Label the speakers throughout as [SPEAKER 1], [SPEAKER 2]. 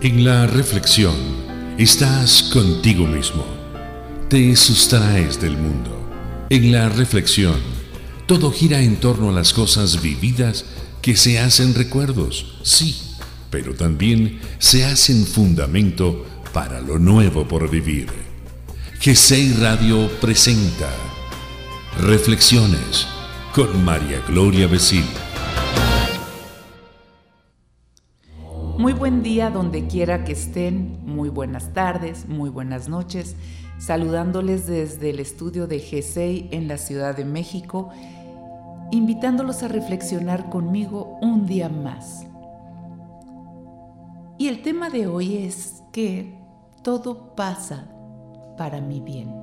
[SPEAKER 1] En la reflexión estás contigo mismo. Te sustraes del mundo. En la reflexión todo gira en torno a las cosas vividas que se hacen recuerdos, sí, pero también se hacen fundamento para lo nuevo por vivir. GCI Radio presenta Reflexiones con María Gloria Besil.
[SPEAKER 2] Muy buen día donde quiera que estén, muy buenas tardes, muy buenas noches, saludándoles desde el estudio de G6 en la Ciudad de México, invitándolos a reflexionar conmigo un día más. Y el tema de hoy es que todo pasa para mi bien.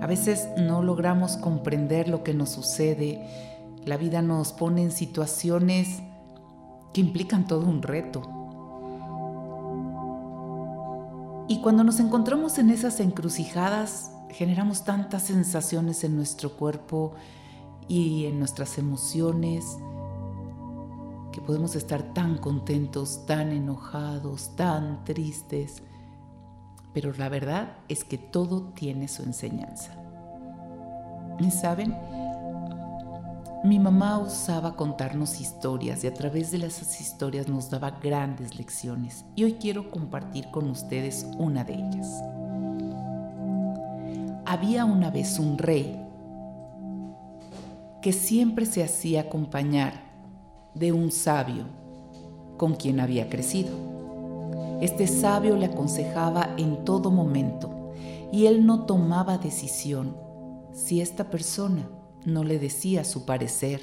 [SPEAKER 2] A veces no logramos comprender lo que nos sucede, la vida nos pone en situaciones que implican todo un reto. Y cuando nos encontramos en esas encrucijadas, generamos tantas sensaciones en nuestro cuerpo y en nuestras emociones que podemos estar tan contentos, tan enojados, tan tristes. Pero la verdad es que todo tiene su enseñanza. ¿Y saben? Mi mamá usaba contarnos historias y a través de esas historias nos daba grandes lecciones y hoy quiero compartir con ustedes una de ellas. Había una vez un rey que siempre se hacía acompañar de un sabio con quien había crecido. Este sabio le aconsejaba en todo momento y él no tomaba decisión si esta persona no le decía su parecer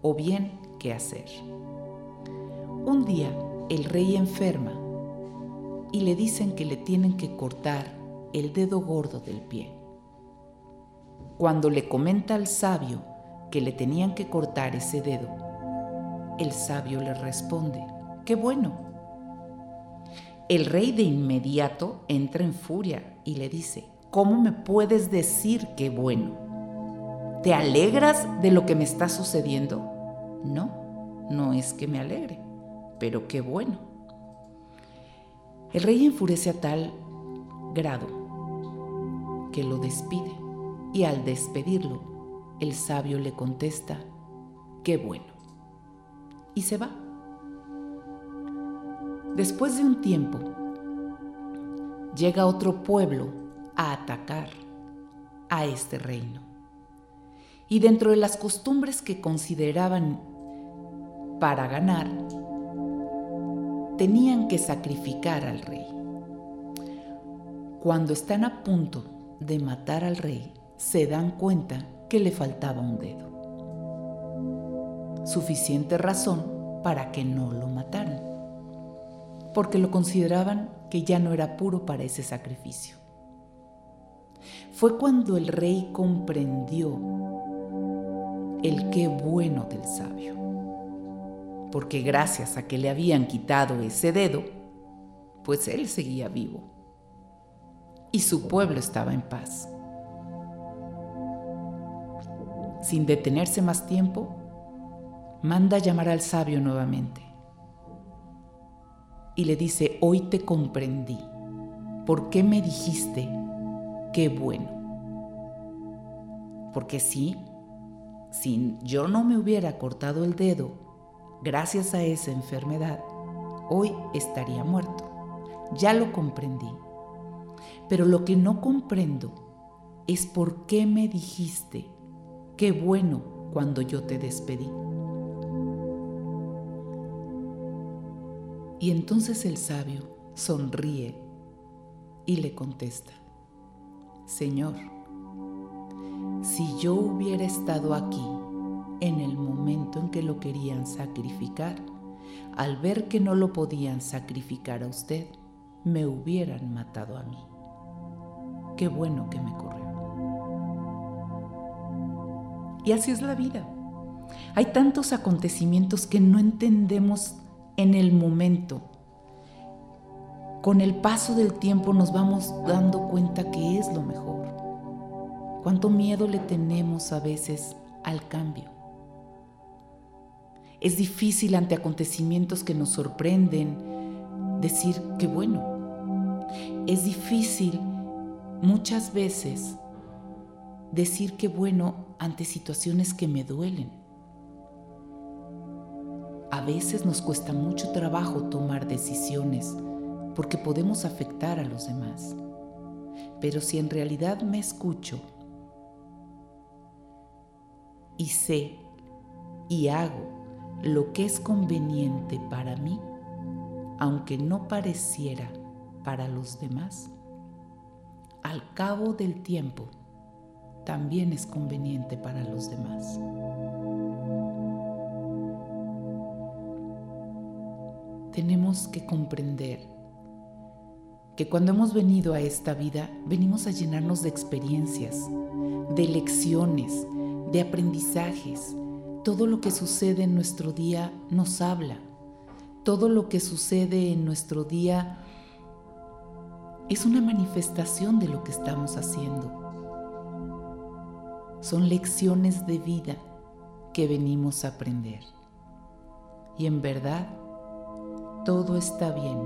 [SPEAKER 2] o bien qué hacer. Un día el rey enferma y le dicen que le tienen que cortar el dedo gordo del pie. Cuando le comenta al sabio que le tenían que cortar ese dedo, el sabio le responde, qué bueno. El rey de inmediato entra en furia y le dice, ¿cómo me puedes decir qué bueno? ¿Te alegras de lo que me está sucediendo? No, no es que me alegre, pero qué bueno. El rey enfurece a tal grado que lo despide y al despedirlo, el sabio le contesta, qué bueno. Y se va. Después de un tiempo, llega otro pueblo a atacar a este reino y dentro de las costumbres que consideraban para ganar, tenían que sacrificar al rey. Cuando están a punto de matar al rey, se dan cuenta que le faltaba un dedo. Suficiente razón para que no lo mataran, porque lo consideraban que ya no era puro para ese sacrificio. Fue cuando el rey comprendió el qué bueno del sabio. Porque gracias a que le habían quitado ese dedo, pues él seguía vivo. Y su pueblo estaba en paz. Sin detenerse más tiempo, manda llamar al sabio nuevamente. Y le dice, hoy te comprendí. ¿Por qué me dijiste qué bueno? Porque sí, si yo no me hubiera cortado el dedo gracias a esa enfermedad, hoy estaría muerto. Ya lo comprendí. Pero lo que no comprendo es por qué me dijiste qué bueno cuando yo te despedí. Y entonces el sabio sonríe y le contesta, Señor, si yo hubiera estado aquí en el momento en que lo querían sacrificar, al ver que no lo podían sacrificar a usted, me hubieran matado a mí. Qué bueno que me corrió. Y así es la vida. Hay tantos acontecimientos que no entendemos en el momento. Con el paso del tiempo nos vamos dando cuenta que es lo mejor cuánto miedo le tenemos a veces al cambio. Es difícil ante acontecimientos que nos sorprenden decir que bueno. Es difícil muchas veces decir que bueno ante situaciones que me duelen. A veces nos cuesta mucho trabajo tomar decisiones porque podemos afectar a los demás. Pero si en realidad me escucho y sé y hago lo que es conveniente para mí, aunque no pareciera para los demás, al cabo del tiempo también es conveniente para los demás. Tenemos que comprender que cuando hemos venido a esta vida, venimos a llenarnos de experiencias, de lecciones, de aprendizajes. Todo lo que sucede en nuestro día nos habla. Todo lo que sucede en nuestro día es una manifestación de lo que estamos haciendo. Son lecciones de vida que venimos a aprender. Y en verdad, todo está bien,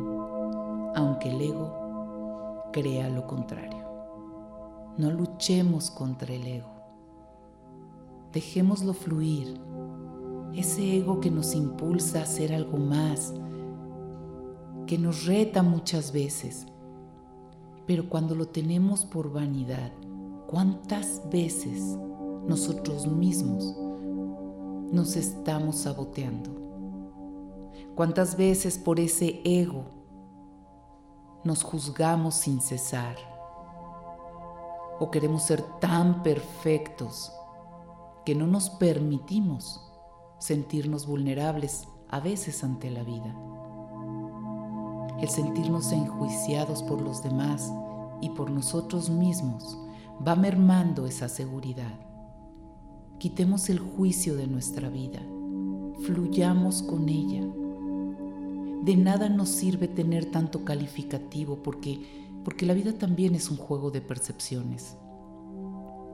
[SPEAKER 2] aunque el ego crea lo contrario. No luchemos contra el ego. Dejémoslo fluir. Ese ego que nos impulsa a hacer algo más, que nos reta muchas veces. Pero cuando lo tenemos por vanidad, ¿cuántas veces nosotros mismos nos estamos saboteando? ¿Cuántas veces por ese ego nos juzgamos sin cesar? ¿O queremos ser tan perfectos que no nos permitimos sentirnos vulnerables a veces ante la vida? El sentirnos enjuiciados por los demás y por nosotros mismos va mermando esa seguridad. Quitemos el juicio de nuestra vida, fluyamos con ella de nada nos sirve tener tanto calificativo porque, porque la vida también es un juego de percepciones.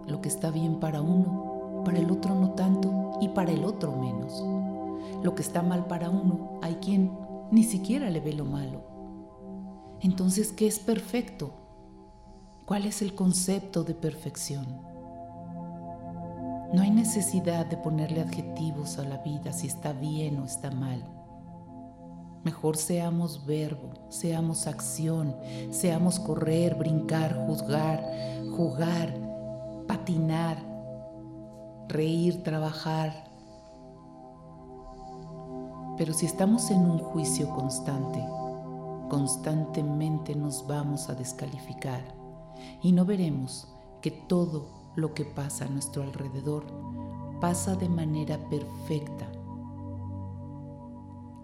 [SPEAKER 2] Lo que está bien para uno, para el otro no tanto y para el otro menos. Lo que está mal para uno, hay quien ni siquiera le ve lo malo. Entonces, ¿qué es perfecto? ¿Cuál es el concepto de perfección? No hay necesidad de ponerle adjetivos a la vida si está bien o está mal. Mejor seamos verbo, seamos acción, seamos correr, brincar, juzgar, jugar, patinar, reír, trabajar. Pero si estamos en un juicio constante, constantemente nos vamos a descalificar y no veremos que todo lo que pasa a nuestro alrededor pasa de manera perfecta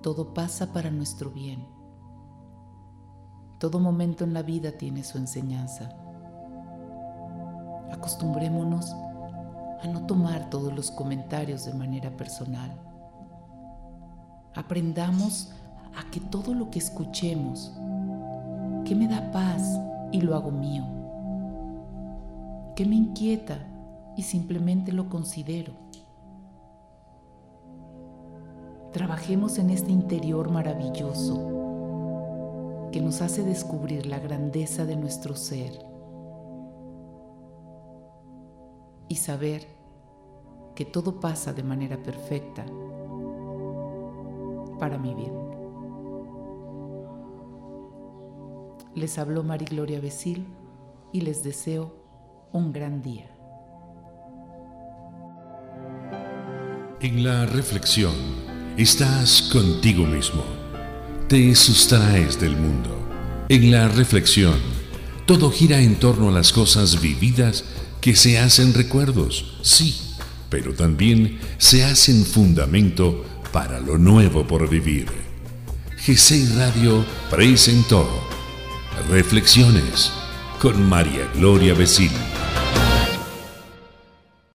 [SPEAKER 2] todo pasa para nuestro bien. Todo momento en la vida tiene su enseñanza. Acostumbrémonos a no tomar todos los comentarios de manera personal. Aprendamos a que todo lo que escuchemos, que me da paz y lo hago mío, que me inquieta y simplemente lo considero Trabajemos en este interior maravilloso que nos hace descubrir la grandeza de nuestro ser y saber que todo pasa de manera perfecta para mi bien. Les habló Mari Gloria Besil y les deseo un gran día.
[SPEAKER 1] En la reflexión Estás contigo mismo. Te sustraes del mundo. En la reflexión, todo gira en torno a las cosas vividas que se hacen recuerdos, sí, pero también se hacen fundamento para lo nuevo por vivir. G6 Radio presentó Reflexiones con María Gloria Vecino.